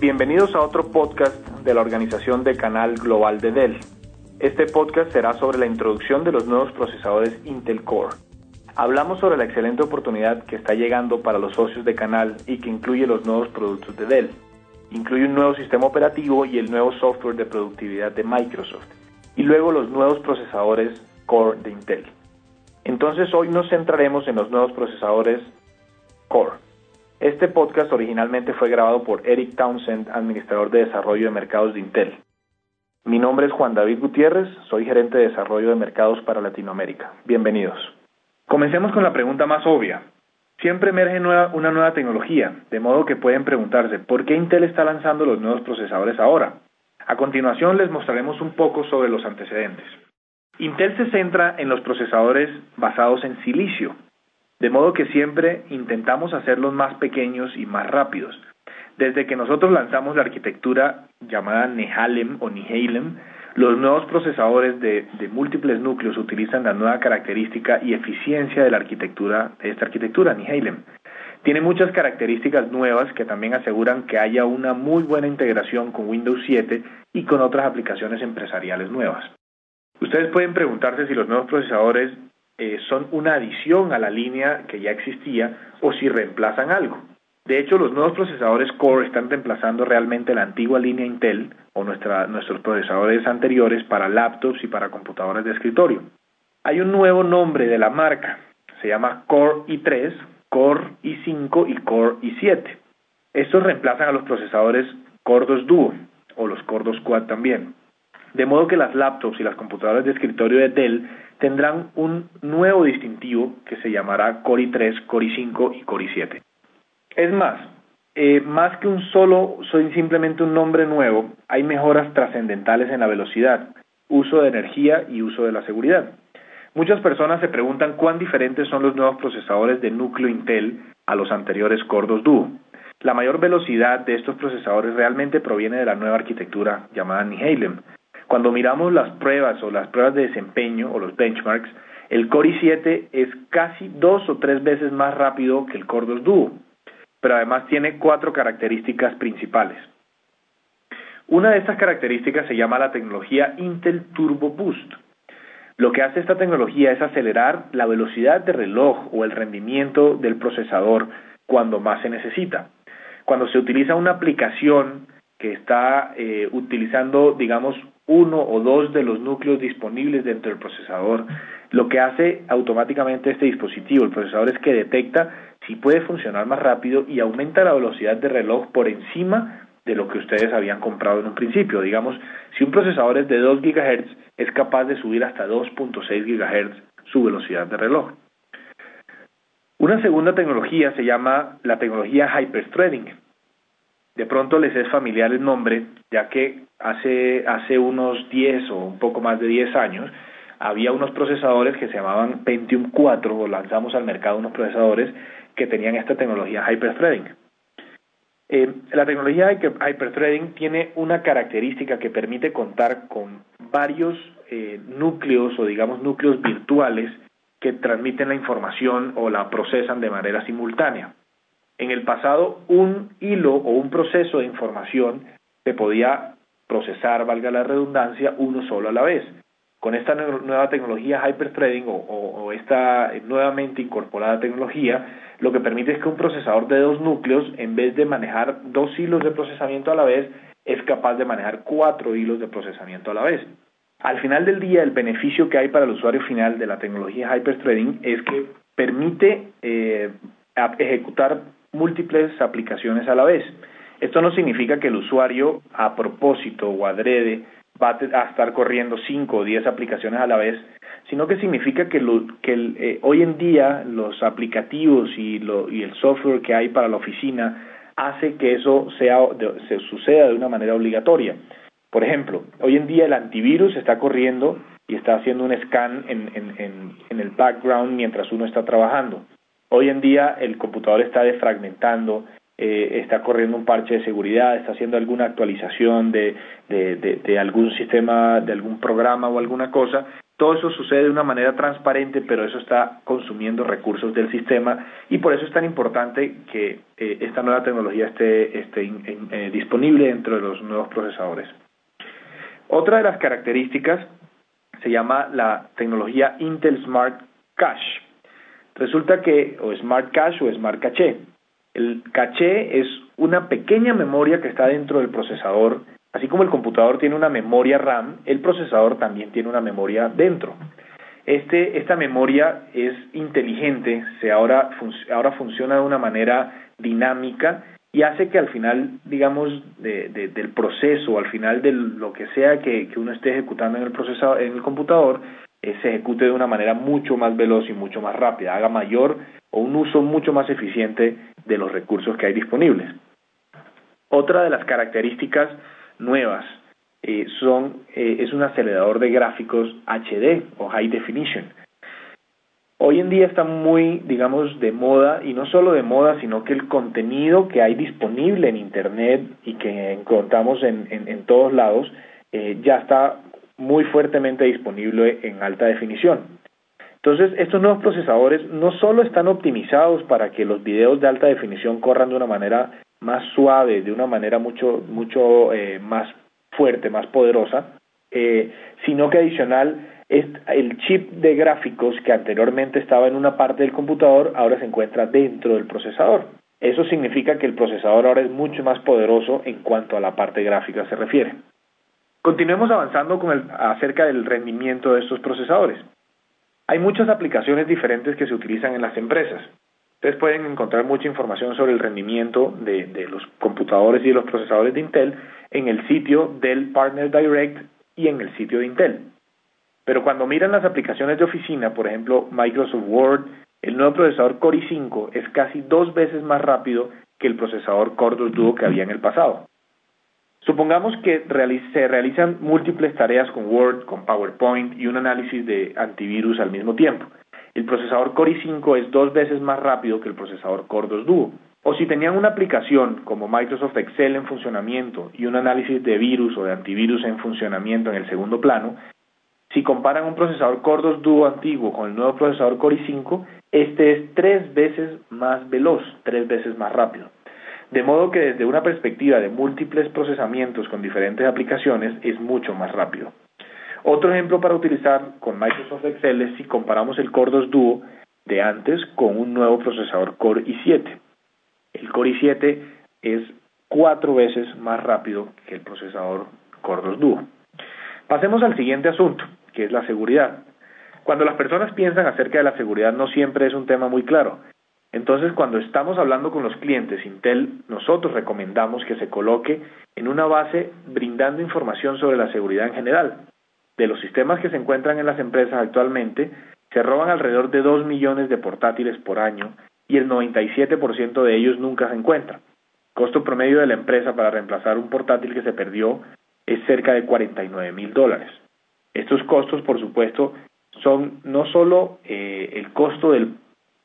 Bienvenidos a otro podcast de la organización de Canal Global de Dell. Este podcast será sobre la introducción de los nuevos procesadores Intel Core. Hablamos sobre la excelente oportunidad que está llegando para los socios de Canal y que incluye los nuevos productos de Dell. Incluye un nuevo sistema operativo y el nuevo software de productividad de Microsoft. Y luego los nuevos procesadores Core de Intel. Entonces hoy nos centraremos en los nuevos procesadores Core. Este podcast originalmente fue grabado por Eric Townsend, administrador de desarrollo de mercados de Intel. Mi nombre es Juan David Gutiérrez, soy gerente de desarrollo de mercados para Latinoamérica. Bienvenidos. Comencemos con la pregunta más obvia. Siempre emerge una nueva tecnología, de modo que pueden preguntarse, ¿por qué Intel está lanzando los nuevos procesadores ahora? A continuación les mostraremos un poco sobre los antecedentes. Intel se centra en los procesadores basados en silicio, de modo que siempre intentamos hacerlos más pequeños y más rápidos. Desde que nosotros lanzamos la arquitectura llamada Nehalem o Nihalem, los nuevos procesadores de, múltiples núcleos utilizan la nueva característica y eficiencia de la arquitectura, de esta arquitectura, Nihalem. Tiene muchas características nuevas que también aseguran que haya una muy buena integración con Windows 7 y con otras aplicaciones empresariales nuevas. Ustedes pueden preguntarse si los nuevos procesadores eh, son una adición a la línea que ya existía o si reemplazan algo. De hecho, los nuevos procesadores Core están reemplazando realmente la antigua línea Intel o nuestros procesadores anteriores para laptops y para computadoras de escritorio. Hay un nuevo nombre de la marca, se llama Core i3, Core i5 y Core i7. Estos reemplazan a los procesadores Core 2 Duo o los Core 2 Quad también. De modo que las laptops y las computadoras de escritorio de Dell tendrán un nuevo distintivo que se llamará Core i3, Core i5 y Core i7. Es más, eh, más que un solo, soy simplemente un nombre nuevo, hay mejoras trascendentales en la velocidad, uso de energía y uso de la seguridad. Muchas personas se preguntan cuán diferentes son los nuevos procesadores de núcleo Intel a los anteriores Core 2 Duo. La mayor velocidad de estos procesadores realmente proviene de la nueva arquitectura llamada Nihalem, cuando miramos las pruebas o las pruebas de desempeño o los benchmarks, el Core i7 es casi dos o tres veces más rápido que el Core 2 Duo, pero además tiene cuatro características principales. Una de estas características se llama la tecnología Intel Turbo Boost. Lo que hace esta tecnología es acelerar la velocidad de reloj o el rendimiento del procesador cuando más se necesita. Cuando se utiliza una aplicación que está eh, utilizando, digamos, uno o dos de los núcleos disponibles dentro del procesador. Lo que hace automáticamente este dispositivo, el procesador, es que detecta si puede funcionar más rápido y aumenta la velocidad de reloj por encima de lo que ustedes habían comprado en un principio. Digamos, si un procesador es de 2 GHz, es capaz de subir hasta 2.6 GHz su velocidad de reloj. Una segunda tecnología se llama la tecnología hyperthreading. De pronto les es familiar el nombre, ya que hace, hace unos 10 o un poco más de 10 años había unos procesadores que se llamaban Pentium 4, o lanzamos al mercado unos procesadores que tenían esta tecnología hyperthreading. Eh, la tecnología hyperthreading tiene una característica que permite contar con varios eh, núcleos o digamos núcleos virtuales que transmiten la información o la procesan de manera simultánea. En el pasado, un hilo o un proceso de información se podía procesar, valga la redundancia, uno solo a la vez. Con esta nueva tecnología hyperthreading o, esta nuevamente incorporada tecnología, lo que permite es que un procesador de dos núcleos, en vez de manejar dos hilos de procesamiento a la vez, es capaz de manejar cuatro hilos de procesamiento a la vez. Al final del día, el beneficio que hay para el usuario final de la tecnología hyperthreading es que permite eh, ejecutar múltiples aplicaciones a la vez. Esto no significa que el usuario a propósito o adrede va a estar corriendo 5 o 10 aplicaciones a la vez, sino que significa que, lo, que eh, hoy en día los aplicativos y, lo, y el software que hay para la oficina hace que eso sea, se suceda de una manera obligatoria. Por ejemplo, hoy en día el antivirus está corriendo y está haciendo un scan en, en, en el background mientras uno está trabajando. Hoy en día el computador está defragmentando, eh, está corriendo un parche de seguridad, está haciendo alguna actualización de, de, de, algún sistema, de algún programa o alguna cosa, Todo eso sucede de una manera transparente, pero eso está consumiendo recursos del sistema y por eso es tan importante que eh, esta nueva tecnología esté, esté eh, disponible dentro de los nuevos procesadores. Otra de las características se llama la tecnología Intel Smart Cache. Resulta que, o Smart Cache o Smart Cache. El caché es una pequeña memoria que está dentro del procesador. Así como el computador tiene una memoria RAM, el procesador también tiene una memoria dentro. Este, esta memoria es inteligente, se ahora, ahora funciona de una manera dinámica y hace que al final, digamos, del proceso, al final de lo que sea que, uno esté ejecutando en el procesador, en el computador, eh, se ejecute de una manera mucho más veloz y mucho más rápida, haga mayor o un uso mucho más eficiente de los recursos que hay disponibles. Otra de las características nuevas eh, son, eh, es un acelerador de gráficos HD o High Definition. Hoy en día está muy, digamos, de moda, y no solo de moda, sino que el contenido que hay disponible en Internet y que encontramos en, en, todos lados, ya está muy fuertemente disponible en alta definición. Entonces, estos nuevos procesadores no solo están optimizados para que los videos de alta definición corran de una manera más suave, de una manera mucho, mucho eh, más fuerte, más poderosa, eh, sino que adicional el chip de gráficos que anteriormente estaba en una parte del computador ahora se encuentra dentro del procesador. Eso significa que el procesador ahora es mucho más poderoso en cuanto a la parte gráfica se refiere. Continuemos avanzando con el, acerca del rendimiento de estos procesadores. Hay muchas aplicaciones diferentes que se utilizan en las empresas. Ustedes pueden encontrar mucha información sobre el rendimiento de, de los computadores y de los procesadores de Intel en el sitio del Partner Direct y en el sitio de Intel. Pero cuando miran las aplicaciones de oficina, por ejemplo Microsoft Word, el nuevo procesador Core i5 es casi dos veces más rápido que el procesador Core 2 Duo que había en el pasado. Supongamos que se realizan múltiples tareas con Word, con PowerPoint y un análisis de antivirus al mismo tiempo. El procesador Core i5 es dos veces más rápido que el procesador Core 2 Duo. O si tenían una aplicación como Microsoft Excel en funcionamiento y un análisis de virus o de antivirus en funcionamiento en el segundo plano, si comparan un procesador Core 2 Duo antiguo con el nuevo procesador Core i5, este es tres veces más veloz, tres veces más rápido. De modo que desde una perspectiva de múltiples procesamientos con diferentes aplicaciones es mucho más rápido. Otro ejemplo para utilizar con Microsoft Excel es si comparamos el Core 2 Duo de antes con un nuevo procesador Core i7. El Core i7 es cuatro veces más rápido que el procesador Core 2 Duo. Pasemos al siguiente asunto, que es la seguridad. Cuando las personas piensan acerca de la seguridad no siempre es un tema muy claro. Entonces, cuando estamos hablando con los clientes Intel, nosotros recomendamos que se coloque en una base brindando información sobre la seguridad en general. De los sistemas que se encuentran en las empresas actualmente, se roban alrededor de 2 millones de portátiles por año y el 97% de ellos nunca se encuentran. Costo promedio de la empresa para reemplazar un portátil que se perdió es cerca de 49 mil dólares. Estos costos, por supuesto, son no solo eh, el costo del,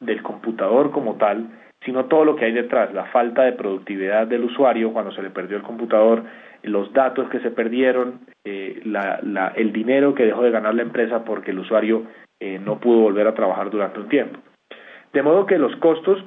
del computador como tal, sino todo lo que hay detrás, la falta de productividad del usuario cuando se le perdió el computador, los datos que se perdieron, eh, el dinero que dejó de ganar la empresa porque el usuario eh, no pudo volver a trabajar durante un tiempo. De modo que los costos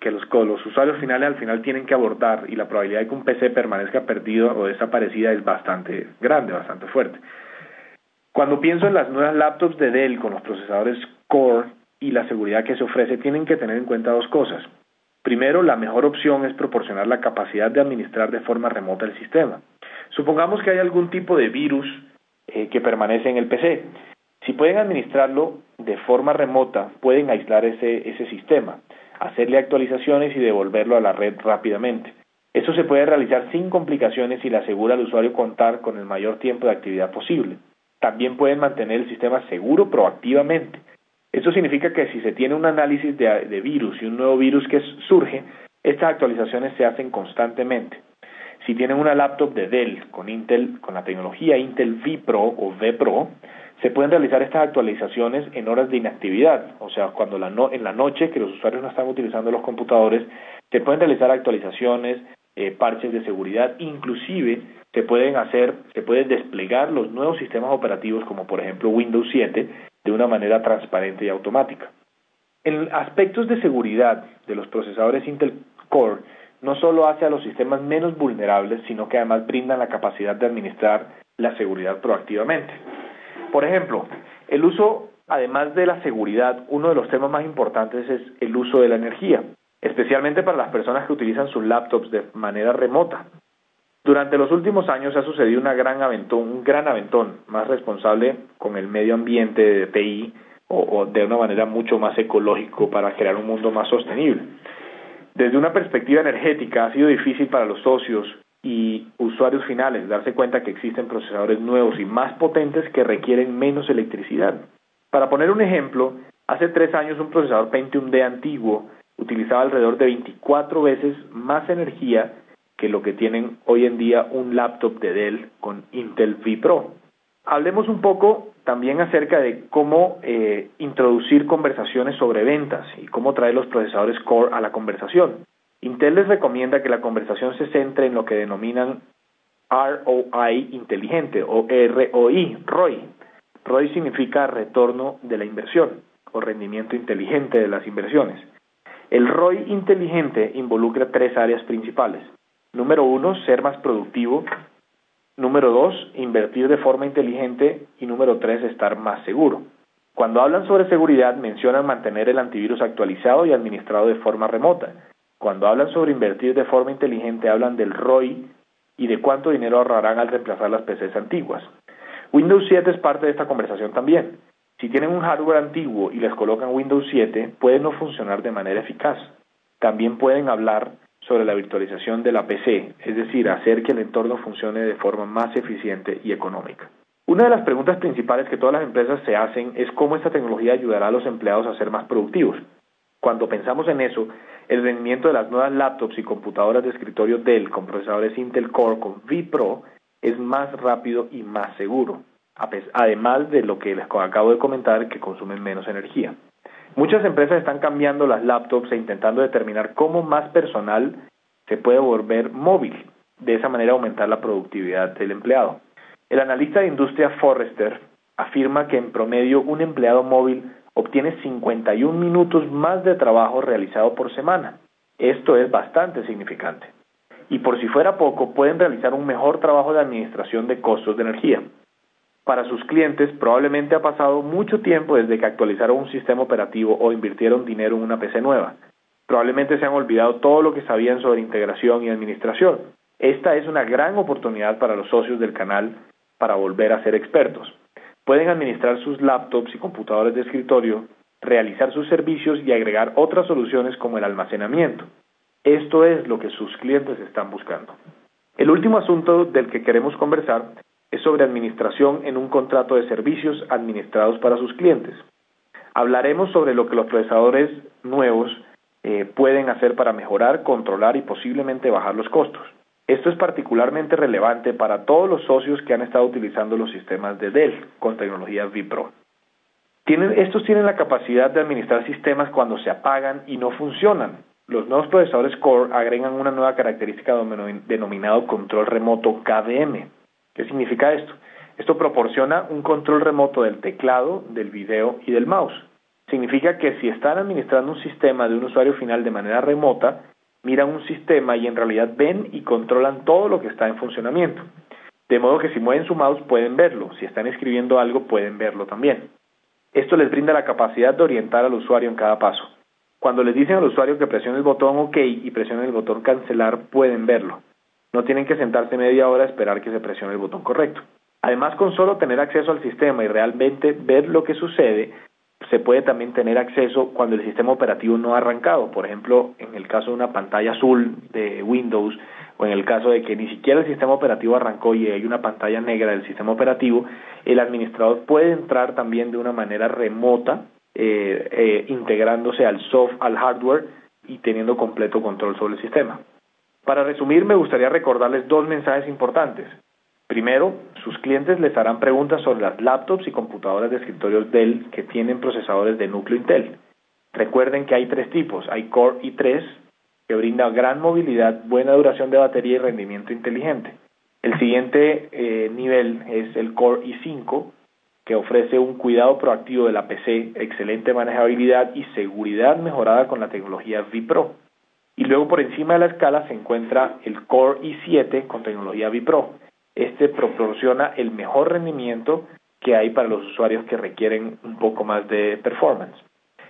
que los, los usuarios finales al final tienen que abordar y la probabilidad de que un PC permanezca perdido o desaparecida es bastante grande, bastante fuerte. Cuando pienso en las nuevas laptops de Dell con los procesadores Core y la seguridad que se ofrece, tienen que tener en cuenta dos cosas. Primero, la mejor opción es proporcionar la capacidad de administrar de forma remota el sistema. Supongamos que hay algún tipo de virus eh, que permanece en el PC. Si pueden administrarlo de forma remota, pueden aislar ese, ese sistema hacerle actualizaciones y devolverlo a la red rápidamente. Eso se puede realizar sin complicaciones y le asegura al usuario contar con el mayor tiempo de actividad posible. También pueden mantener el sistema seguro proactivamente. Esto significa que si se tiene un análisis de, virus y un nuevo virus que surge, estas actualizaciones se hacen constantemente. Si tienen una laptop de Dell con Intel, con la tecnología Intel vPro o vPro, se pueden realizar estas actualizaciones en horas de inactividad, o sea, cuando en la noche que los usuarios no están utilizando los computadores, se pueden realizar actualizaciones eh, parches de seguridad, inclusive se pueden hacer, se pueden desplegar los nuevos sistemas operativos como por ejemplo Windows 7 de una manera transparente y automática. En aspectos de seguridad de los procesadores Intel Core, no solo hace a los sistemas menos vulnerables, sino que además brindan la capacidad de administrar la seguridad proactivamente. Por ejemplo, el uso, además de la seguridad, uno de los temas más importantes es el uso de la energía, especialmente para las personas que utilizan sus laptops de manera remota. Durante los últimos años ha sucedido una gran aventón, un gran aventón más responsable con el medio ambiente de TI o, o de una manera mucho más ecológico para crear un mundo más sostenible. Desde una perspectiva energética ha sido difícil para los socios y usuarios finales darse cuenta que existen procesadores nuevos y más potentes que requieren menos electricidad. Para poner un ejemplo, hace tres años un procesador Pentium D antiguo utilizaba alrededor de 24 veces más energía que lo que tienen hoy en día un laptop de Dell con Intel vPro. Hablemos un poco también acerca de cómo eh, introducir conversaciones sobre ventas y cómo traer los procesadores Core a la conversación. Intel les recomienda que la conversación se centre en lo que denominan ROI inteligente o ROI, ROI. ROI significa retorno de la inversión o rendimiento inteligente de las inversiones. El ROI inteligente involucra tres áreas principales. Número uno, ser más productivo Número dos, invertir de forma inteligente. Y número tres, estar más seguro. Cuando hablan sobre seguridad, mencionan mantener el antivirus actualizado y administrado de forma remota. Cuando hablan sobre invertir de forma inteligente, hablan del ROI y de cuánto dinero ahorrarán al reemplazar las PCs antiguas. Windows 7 es parte de esta conversación también. Si tienen un hardware antiguo y les colocan Windows 7, puede no funcionar de manera eficaz. También pueden hablar sobre la virtualización de la PC, es decir, hacer que el entorno funcione de forma más eficiente y económica. Una de las preguntas principales que todas las empresas se hacen es cómo esta tecnología ayudará a los empleados a ser más productivos. Cuando pensamos en eso, el rendimiento de las nuevas laptops y computadoras de escritorio Dell con procesadores Intel Core con vPro es más rápido y más seguro, además de lo que les acabo de comentar que consumen menos energía. Muchas empresas están cambiando las laptops e intentando determinar cómo más personal se puede volver móvil, de esa manera aumentar la productividad del empleado. El analista de industria Forrester afirma que en promedio un empleado móvil obtiene 51 minutos más de trabajo realizado por semana. Esto es bastante significante. Y por si fuera poco, pueden realizar un mejor trabajo de administración de costos de energía para sus clientes probablemente ha pasado mucho tiempo desde que actualizaron un sistema operativo o invirtieron dinero en una PC nueva. Probablemente se han olvidado todo lo que sabían sobre integración y administración. Esta es una gran oportunidad para los socios del canal para volver a ser expertos. Pueden administrar sus laptops y computadores de escritorio, realizar sus servicios y agregar otras soluciones como el almacenamiento. Esto es lo que sus clientes están buscando. El último asunto del que queremos conversar es sobre administración en un contrato de servicios administrados para sus clientes. Hablaremos sobre lo que los procesadores nuevos eh, pueden hacer para mejorar, controlar y posiblemente bajar los costos. Esto es particularmente relevante para todos los socios que han estado utilizando los sistemas de Dell con tecnología vPro. estos tienen la capacidad de administrar sistemas cuando se apagan y no funcionan. Los nuevos procesadores Core agregan una nueva característica denominado control remoto KDM. ¿Qué significa esto? Esto proporciona un control remoto del teclado, del video y del mouse. Significa que si están administrando un sistema de un usuario final de manera remota, miran un sistema y en realidad ven y controlan todo lo que está en funcionamiento. De modo que si mueven su mouse pueden verlo, si están escribiendo algo pueden verlo también. Esto les brinda la capacidad de orientar al usuario en cada paso. Cuando les dicen al usuario que presione el botón OK y presione el botón cancelar, pueden verlo. No tienen que sentarse media hora a esperar que se presione el botón correcto. Además, con solo tener acceso al sistema y realmente ver lo que sucede, se puede también tener acceso cuando el sistema operativo no ha arrancado. Por ejemplo, en el caso de una pantalla azul de Windows o en el caso de que ni siquiera el sistema operativo arrancó y hay una pantalla negra del sistema operativo, el administrador puede entrar también de una manera remota, eh, eh, integrándose al software, al hardware y teniendo completo control sobre el sistema. Para resumir, me gustaría recordarles dos mensajes importantes. Primero, sus clientes les harán preguntas sobre las laptops y computadoras de escritorios Dell que tienen procesadores de núcleo Intel. Recuerden que hay tres tipos, hay Core i3, que brinda gran movilidad, buena duración de batería y rendimiento inteligente. El siguiente eh, nivel es el Core i5, que ofrece un cuidado proactivo de la PC, excelente manejabilidad y seguridad mejorada con la tecnología vPro. Y luego por encima de la escala se encuentra el Core i7 con tecnología vPro. Este proporciona el mejor rendimiento que hay para los usuarios que requieren un poco más de performance.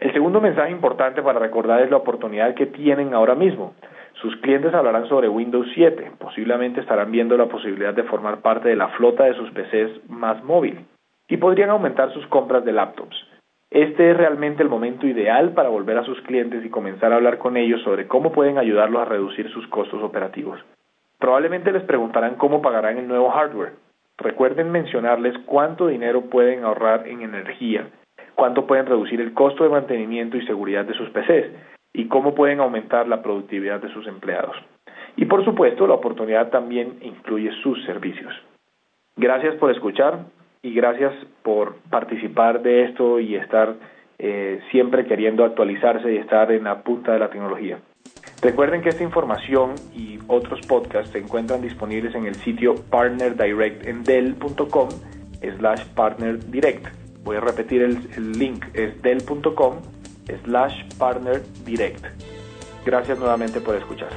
El segundo mensaje importante para recordar es la oportunidad que tienen ahora mismo. Sus clientes hablarán sobre Windows 7, posiblemente estarán viendo la posibilidad de formar parte de la flota de sus PCs más móvil y podrían aumentar sus compras de laptops. Este es realmente el momento ideal para volver a sus clientes y comenzar a hablar con ellos sobre cómo pueden ayudarlos a reducir sus costos operativos. Probablemente les preguntarán cómo pagarán el nuevo hardware. Recuerden mencionarles cuánto dinero pueden ahorrar en energía, cuánto pueden reducir el costo de mantenimiento y seguridad de sus PCs y cómo pueden aumentar la productividad de sus empleados. Y por supuesto, la oportunidad también incluye sus servicios. Gracias por escuchar y gracias por participar de esto y estar eh, siempre queriendo actualizarse y estar en la punta de la tecnología. Recuerden que esta información y otros podcasts se encuentran disponibles en el sitio partnerdirect.com slash partnerdirect. Voy a repetir el, link, es dell.com slash partnerdirect. Gracias nuevamente por escuchar.